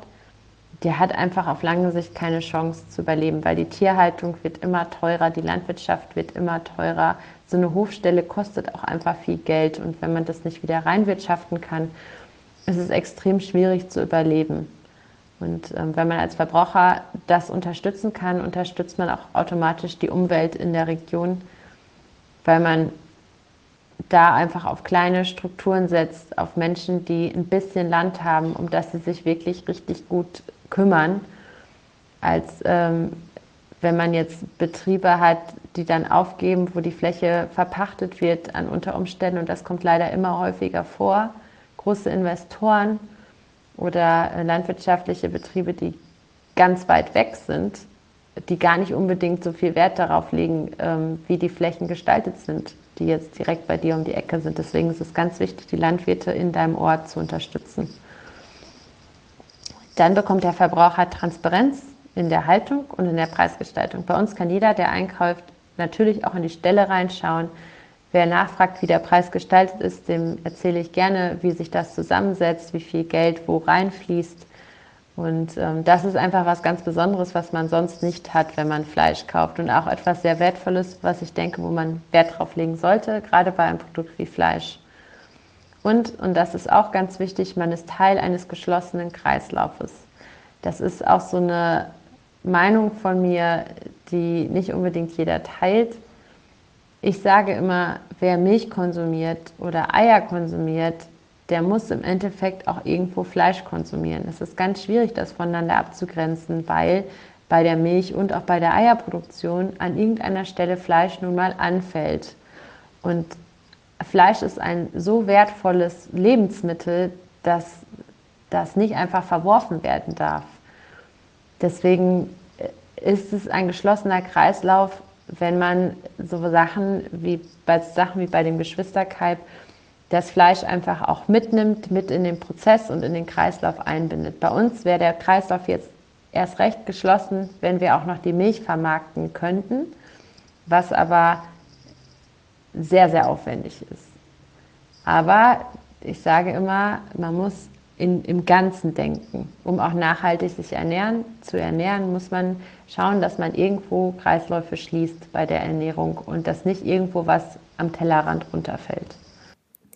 der hat einfach auf lange Sicht keine Chance zu überleben, weil die Tierhaltung wird immer teurer, die Landwirtschaft wird immer teurer. So eine Hofstelle kostet auch einfach viel Geld und wenn man das nicht wieder reinwirtschaften kann, ist es extrem schwierig zu überleben. Und ähm, wenn man als Verbraucher das unterstützen kann, unterstützt man auch automatisch die Umwelt in der Region, weil man da einfach auf kleine Strukturen setzt, auf Menschen, die ein bisschen Land haben, um das sie sich wirklich richtig gut kümmern, als ähm, wenn man jetzt Betriebe hat, die dann aufgeben, wo die Fläche verpachtet wird an unter Umständen und das kommt leider immer häufiger vor. Große Investoren oder äh, landwirtschaftliche Betriebe, die ganz weit weg sind, die gar nicht unbedingt so viel Wert darauf legen, ähm, wie die Flächen gestaltet sind, die jetzt direkt bei dir um die Ecke sind. Deswegen ist es ganz wichtig, die Landwirte in deinem Ort zu unterstützen. Dann bekommt der Verbraucher Transparenz in der Haltung und in der Preisgestaltung. Bei uns kann jeder, der einkauft, natürlich auch in die Stelle reinschauen. Wer nachfragt, wie der Preis gestaltet ist, dem erzähle ich gerne, wie sich das zusammensetzt, wie viel Geld wo reinfließt. Und ähm, das ist einfach was ganz Besonderes, was man sonst nicht hat, wenn man Fleisch kauft. Und auch etwas sehr Wertvolles, was ich denke, wo man Wert drauf legen sollte, gerade bei einem Produkt wie Fleisch. Und, und das ist auch ganz wichtig, man ist Teil eines geschlossenen Kreislaufes. Das ist auch so eine Meinung von mir, die nicht unbedingt jeder teilt. Ich sage immer, wer Milch konsumiert oder Eier konsumiert, der muss im Endeffekt auch irgendwo Fleisch konsumieren. Es ist ganz schwierig, das voneinander abzugrenzen, weil bei der Milch und auch bei der Eierproduktion an irgendeiner Stelle Fleisch nun mal anfällt. Und Fleisch ist ein so wertvolles Lebensmittel, dass das nicht einfach verworfen werden darf. Deswegen ist es ein geschlossener Kreislauf, wenn man so Sachen wie bei Sachen wie bei dem Geschwisterkalb das Fleisch einfach auch mitnimmt, mit in den Prozess und in den Kreislauf einbindet. Bei uns wäre der Kreislauf jetzt erst recht geschlossen, wenn wir auch noch die Milch vermarkten könnten, was aber sehr, sehr aufwendig ist. Aber ich sage immer, man muss in, im Ganzen denken. Um auch nachhaltig sich ernähren, zu ernähren, muss man schauen, dass man irgendwo Kreisläufe schließt bei der Ernährung und dass nicht irgendwo was am Tellerrand runterfällt.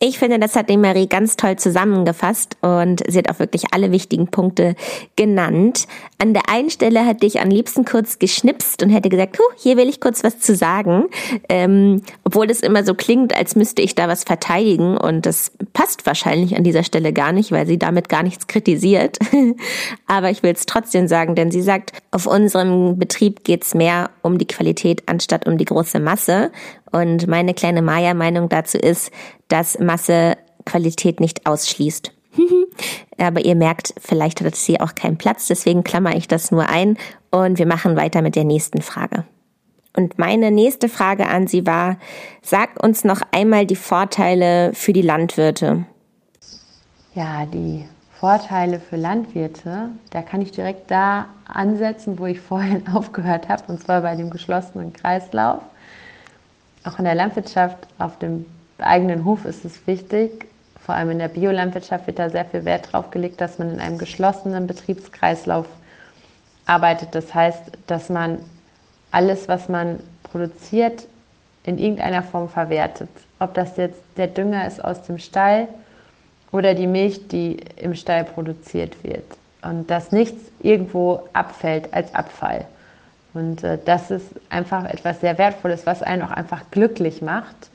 Ich finde, das hat die Marie ganz toll zusammengefasst und sie hat auch wirklich alle wichtigen Punkte genannt. An der einen Stelle hätte ich am liebsten kurz geschnipst und hätte gesagt, huh, hier will ich kurz was zu sagen, ähm, obwohl das immer so klingt, als müsste ich da was verteidigen und das passt wahrscheinlich an dieser Stelle gar nicht, weil sie damit gar nichts kritisiert. Aber ich will es trotzdem sagen, denn sie sagt, auf unserem Betrieb geht es mehr um die Qualität anstatt um die große Masse. Und meine kleine Maya-Meinung dazu ist, dass Masse Qualität nicht ausschließt. Aber ihr merkt, vielleicht hat es hier auch keinen Platz, deswegen klammer ich das nur ein und wir machen weiter mit der nächsten Frage. Und meine nächste Frage an Sie war, sag uns noch einmal die Vorteile für die Landwirte. Ja, die Vorteile für Landwirte, da kann ich direkt da ansetzen, wo ich vorhin aufgehört habe, und zwar bei dem geschlossenen Kreislauf. Auch in der Landwirtschaft auf dem eigenen Hof ist es wichtig, vor allem in der Biolandwirtschaft wird da sehr viel Wert drauf gelegt, dass man in einem geschlossenen Betriebskreislauf arbeitet. Das heißt, dass man alles, was man produziert, in irgendeiner Form verwertet. Ob das jetzt der Dünger ist aus dem Stall oder die Milch, die im Stall produziert wird. und dass nichts irgendwo abfällt als Abfall. Und äh, das ist einfach etwas sehr Wertvolles, was einen auch einfach glücklich macht,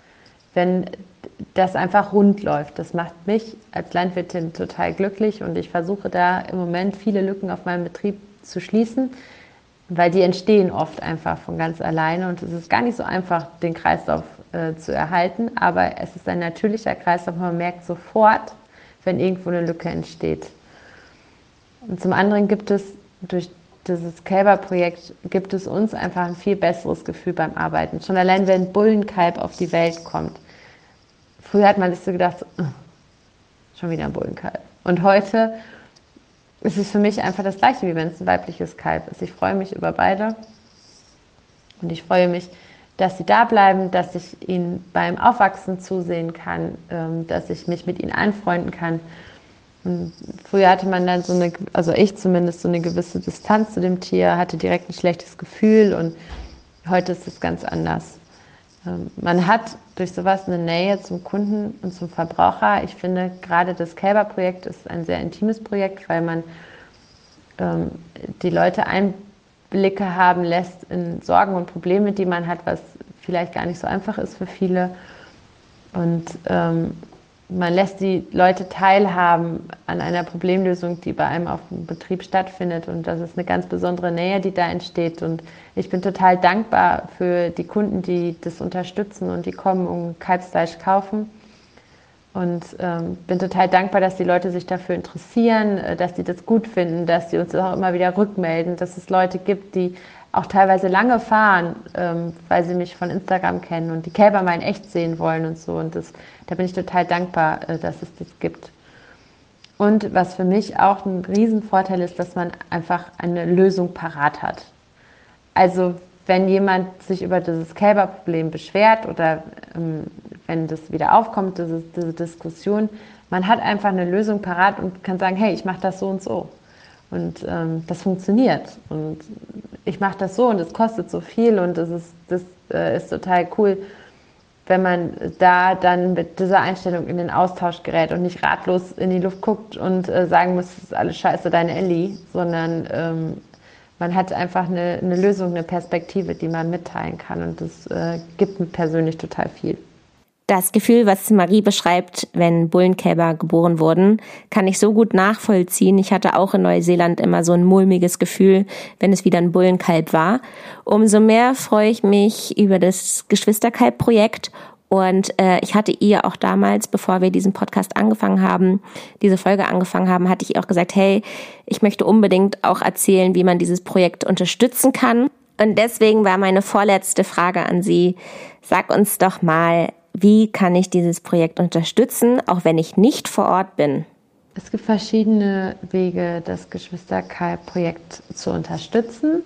wenn das einfach rund läuft. Das macht mich als Landwirtin total glücklich und ich versuche da im Moment viele Lücken auf meinem Betrieb zu schließen, weil die entstehen oft einfach von ganz alleine und es ist gar nicht so einfach, den Kreislauf äh, zu erhalten, aber es ist ein natürlicher Kreislauf, man merkt sofort, wenn irgendwo eine Lücke entsteht. Und zum anderen gibt es durch dieses Kälberprojekt gibt es uns einfach ein viel besseres Gefühl beim Arbeiten. Schon allein, wenn ein Bullenkalb auf die Welt kommt. Früher hat man sich so gedacht, so, schon wieder ein Bullenkalb. Und heute ist es für mich einfach das Gleiche, wie wenn es ein weibliches Kalb ist. Ich freue mich über beide. Und ich freue mich, dass sie da bleiben, dass ich ihnen beim Aufwachsen zusehen kann, ähm, dass ich mich mit ihnen anfreunden kann. Und früher hatte man dann so eine, also ich zumindest, so eine gewisse Distanz zu dem Tier, hatte direkt ein schlechtes Gefühl und heute ist es ganz anders. Ähm, man hat durch sowas eine Nähe zum Kunden und zum Verbraucher. Ich finde, gerade das Kälberprojekt ist ein sehr intimes Projekt, weil man ähm, die Leute Einblicke haben lässt in Sorgen und Probleme, die man hat, was vielleicht gar nicht so einfach ist für viele. Und ähm, man lässt die Leute teilhaben an einer Problemlösung, die bei einem auf dem Betrieb stattfindet. Und das ist eine ganz besondere Nähe, die da entsteht. Und ich bin total dankbar für die Kunden, die das unterstützen und die kommen und Kalbsfleisch kaufen. Und ähm, bin total dankbar, dass die Leute sich dafür interessieren, äh, dass die das gut finden, dass sie uns auch immer wieder rückmelden, dass es Leute gibt, die auch teilweise lange fahren, ähm, weil sie mich von Instagram kennen und die Kälber mal in echt sehen wollen und so. Und das, da bin ich total dankbar, äh, dass es das gibt. Und was für mich auch ein Riesenvorteil ist, dass man einfach eine Lösung parat hat. Also wenn jemand sich über dieses Kälberproblem beschwert oder ähm, wenn das wieder aufkommt, diese, diese Diskussion, man hat einfach eine Lösung parat und kann sagen, hey, ich mache das so und so. Und ähm, das funktioniert. Und ich mache das so und es kostet so viel und das ist, das äh, ist total cool, wenn man da dann mit dieser Einstellung in den Austausch gerät und nicht ratlos in die Luft guckt und äh, sagen muss, das ist alles scheiße, deine Ellie, sondern ähm, man hat einfach eine, eine, Lösung, eine Perspektive, die man mitteilen kann und das äh, gibt mir persönlich total viel. Das Gefühl, was Marie beschreibt, wenn Bullenkälber geboren wurden, kann ich so gut nachvollziehen. Ich hatte auch in Neuseeland immer so ein mulmiges Gefühl, wenn es wieder ein Bullenkalb war. Umso mehr freue ich mich über das Geschwisterkalb-Projekt und äh, ich hatte ihr auch damals, bevor wir diesen Podcast angefangen haben, diese Folge angefangen haben, hatte ich ihr auch gesagt, hey, ich möchte unbedingt auch erzählen, wie man dieses Projekt unterstützen kann. Und deswegen war meine vorletzte Frage an Sie, sag uns doch mal, wie kann ich dieses Projekt unterstützen, auch wenn ich nicht vor Ort bin? Es gibt verschiedene Wege, das Geschwister-Kai-Projekt zu unterstützen.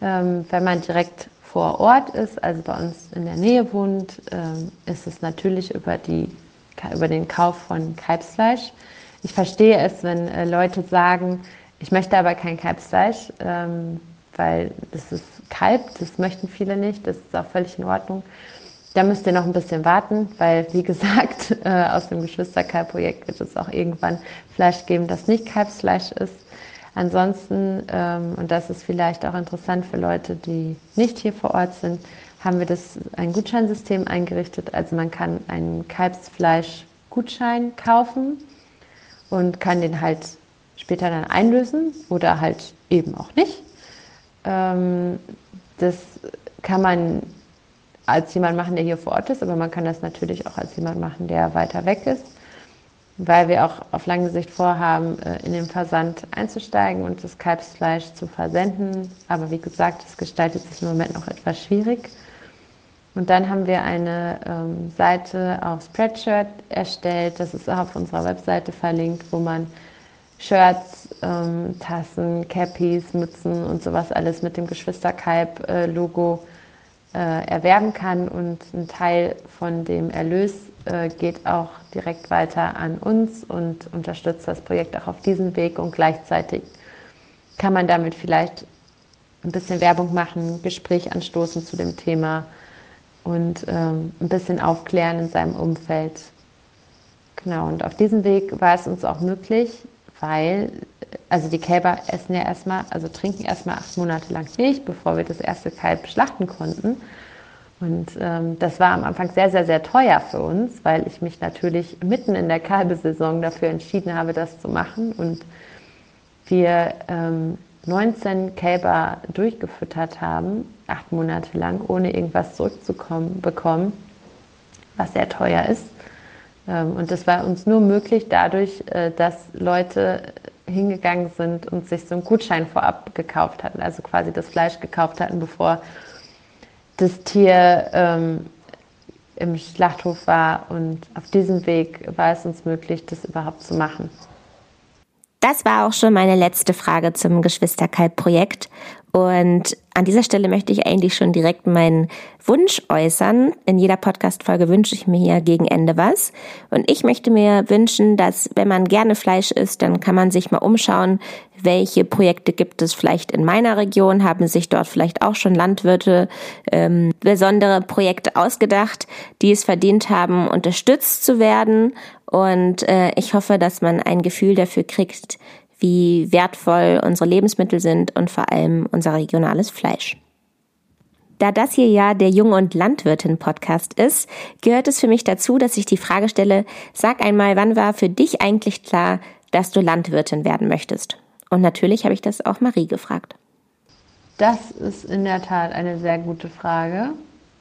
Ähm, wenn man direkt vor Ort ist, also bei uns in der Nähe wohnt, ähm, ist es natürlich über, die, über den Kauf von Kalbsfleisch. Ich verstehe es, wenn äh, Leute sagen, ich möchte aber kein Kalbsfleisch, ähm, weil das ist Kalb, das möchten viele nicht, das ist auch völlig in Ordnung. Da müsst ihr noch ein bisschen warten, weil, wie gesagt, äh, aus dem Geschwisterkalb-Projekt wird es auch irgendwann Fleisch geben, das nicht Kalbsfleisch ist. Ansonsten, ähm, und das ist vielleicht auch interessant für Leute, die nicht hier vor Ort sind, haben wir das ein Gutscheinsystem eingerichtet. Also man kann einen Kalbsfleisch-Gutschein kaufen und kann den halt später dann einlösen oder halt eben auch nicht. Ähm, das kann man als jemand machen, der hier vor Ort ist, aber man kann das natürlich auch als jemand machen, der weiter weg ist, weil wir auch auf lange Sicht vorhaben, äh, in den Versand einzusteigen und das Kalbsfleisch zu versenden. Aber wie gesagt, es gestaltet sich im Moment noch etwas schwierig. Und dann haben wir eine ähm, Seite auf Spreadshirt erstellt, das ist auch auf unserer Webseite verlinkt, wo man Shirts, ähm, Tassen, Cappies, Mützen und sowas alles mit dem Geschwisterkalb-Logo äh, äh, erwerben kann und ein Teil von dem Erlös äh, geht auch direkt weiter an uns und unterstützt das Projekt auch auf diesem Weg und gleichzeitig kann man damit vielleicht ein bisschen Werbung machen, Gespräch anstoßen zu dem Thema und ähm, ein bisschen aufklären in seinem Umfeld. Genau, und auf diesem Weg war es uns auch möglich, weil, also die Kälber essen ja erstmal, also trinken erstmal acht Monate lang Milch, bevor wir das erste Kalb schlachten konnten. Und ähm, das war am Anfang sehr, sehr, sehr teuer für uns, weil ich mich natürlich mitten in der Kalbesaison dafür entschieden habe, das zu machen. Und wir ähm, 19 Kälber durchgefüttert haben, acht Monate lang, ohne irgendwas zurückzubekommen, was sehr teuer ist. Ähm, und das war uns nur möglich dadurch, äh, dass Leute hingegangen sind und sich so einen Gutschein vorab gekauft hatten, also quasi das Fleisch gekauft hatten, bevor das Tier ähm, im Schlachthof war. Und auf diesem Weg war es uns möglich, das überhaupt zu machen. Das war auch schon meine letzte Frage zum Geschwisterkalb-Projekt. Und an dieser Stelle möchte ich eigentlich schon direkt meinen Wunsch äußern. In jeder Podcast-Folge wünsche ich mir hier gegen Ende was. Und ich möchte mir wünschen, dass wenn man gerne Fleisch isst, dann kann man sich mal umschauen, welche Projekte gibt es vielleicht in meiner Region, haben sich dort vielleicht auch schon Landwirte ähm, besondere Projekte ausgedacht, die es verdient haben, unterstützt zu werden. Und äh, ich hoffe, dass man ein Gefühl dafür kriegt, wie wertvoll unsere Lebensmittel sind und vor allem unser regionales Fleisch. Da das hier ja der Jung- und Landwirtin-Podcast ist, gehört es für mich dazu, dass ich die Frage stelle, sag einmal, wann war für dich eigentlich klar, dass du Landwirtin werden möchtest? Und natürlich habe ich das auch Marie gefragt. Das ist in der Tat eine sehr gute Frage.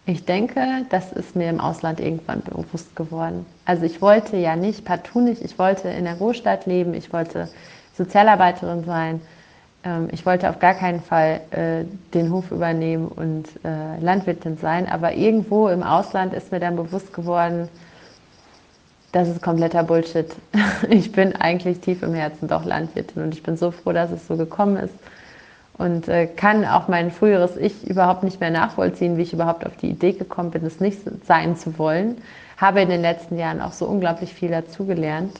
Ich denke, das ist mir im Ausland irgendwann bewusst geworden. Also ich wollte ja nicht, partout nicht, ich wollte in der Großstadt leben, ich wollte Sozialarbeiterin sein. Ähm, ich wollte auf gar keinen Fall äh, den Hof übernehmen und äh, Landwirtin sein, aber irgendwo im Ausland ist mir dann bewusst geworden, das ist kompletter Bullshit. Ich bin eigentlich tief im Herzen doch Landwirtin und ich bin so froh, dass es so gekommen ist und äh, kann auch mein früheres Ich überhaupt nicht mehr nachvollziehen, wie ich überhaupt auf die Idee gekommen bin, es nicht sein zu wollen. Habe in den letzten Jahren auch so unglaublich viel dazugelernt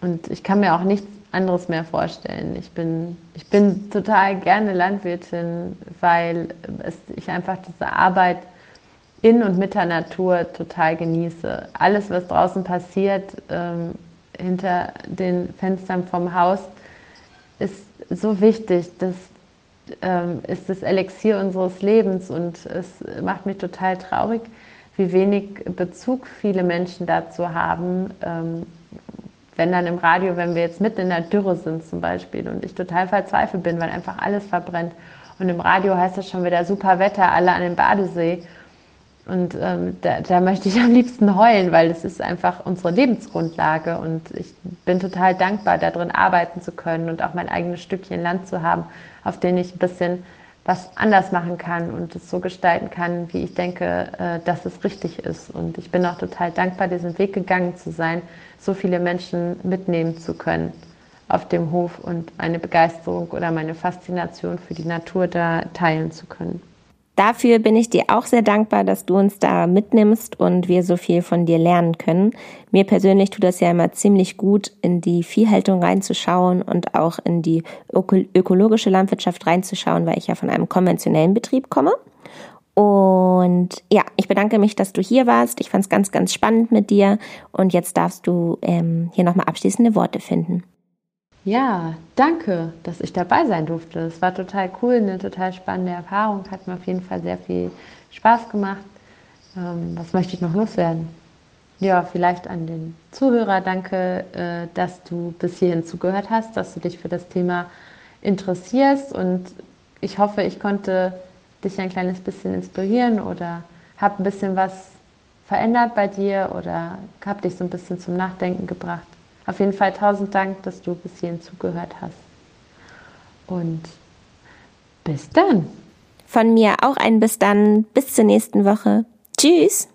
und ich kann mir auch nichts anderes mehr vorstellen. Ich bin, ich bin total gerne Landwirtin, weil es, ich einfach diese Arbeit in und mit der Natur total genieße. Alles, was draußen passiert, ähm, hinter den Fenstern vom Haus, ist so wichtig. Das ähm, ist das Elixier unseres Lebens und es macht mich total traurig, wie wenig Bezug viele Menschen dazu haben, ähm, wenn dann im Radio, wenn wir jetzt mitten in der Dürre sind zum Beispiel und ich total verzweifelt bin, weil einfach alles verbrennt. Und im Radio heißt das schon wieder super Wetter, alle an den Badesee. Und ähm, da, da, möchte ich am liebsten heulen, weil es ist einfach unsere Lebensgrundlage und ich bin total dankbar, darin arbeiten zu können und auch mein eigenes Stückchen Land zu haben, auf dem ich ein bisschen was anders machen kann und es so gestalten kann, wie ich denke, äh, dass es richtig ist. Und ich bin auch total dankbar, diesen Weg gegangen zu sein, so viele Menschen mitnehmen zu können auf dem Hof und eine Begeisterung oder meine Faszination für die Natur da teilen zu können. Dafür bin ich dir auch sehr dankbar, dass du uns da mitnimmst und wir so viel von dir lernen können. Mir persönlich tut das ja immer ziemlich gut, in die Viehhaltung reinzuschauen und auch in die ökologische Landwirtschaft reinzuschauen, weil ich ja von einem konventionellen Betrieb komme. Und ja, ich bedanke mich, dass du hier warst. Ich fand es ganz, ganz spannend mit dir. Und jetzt darfst du ähm, hier nochmal abschließende Worte finden. Ja, danke, dass ich dabei sein durfte. Es war total cool, eine total spannende Erfahrung. Hat mir auf jeden Fall sehr viel Spaß gemacht. Ähm, was möchte ich noch loswerden? Ja, vielleicht an den Zuhörer danke, äh, dass du bis hierhin zugehört hast, dass du dich für das Thema interessierst und ich hoffe, ich konnte dich ein kleines bisschen inspirieren oder habe ein bisschen was verändert bei dir oder habe dich so ein bisschen zum Nachdenken gebracht. Auf jeden Fall tausend Dank, dass du bis hierhin zugehört hast. Und bis dann. Von mir auch ein bis dann. Bis zur nächsten Woche. Tschüss.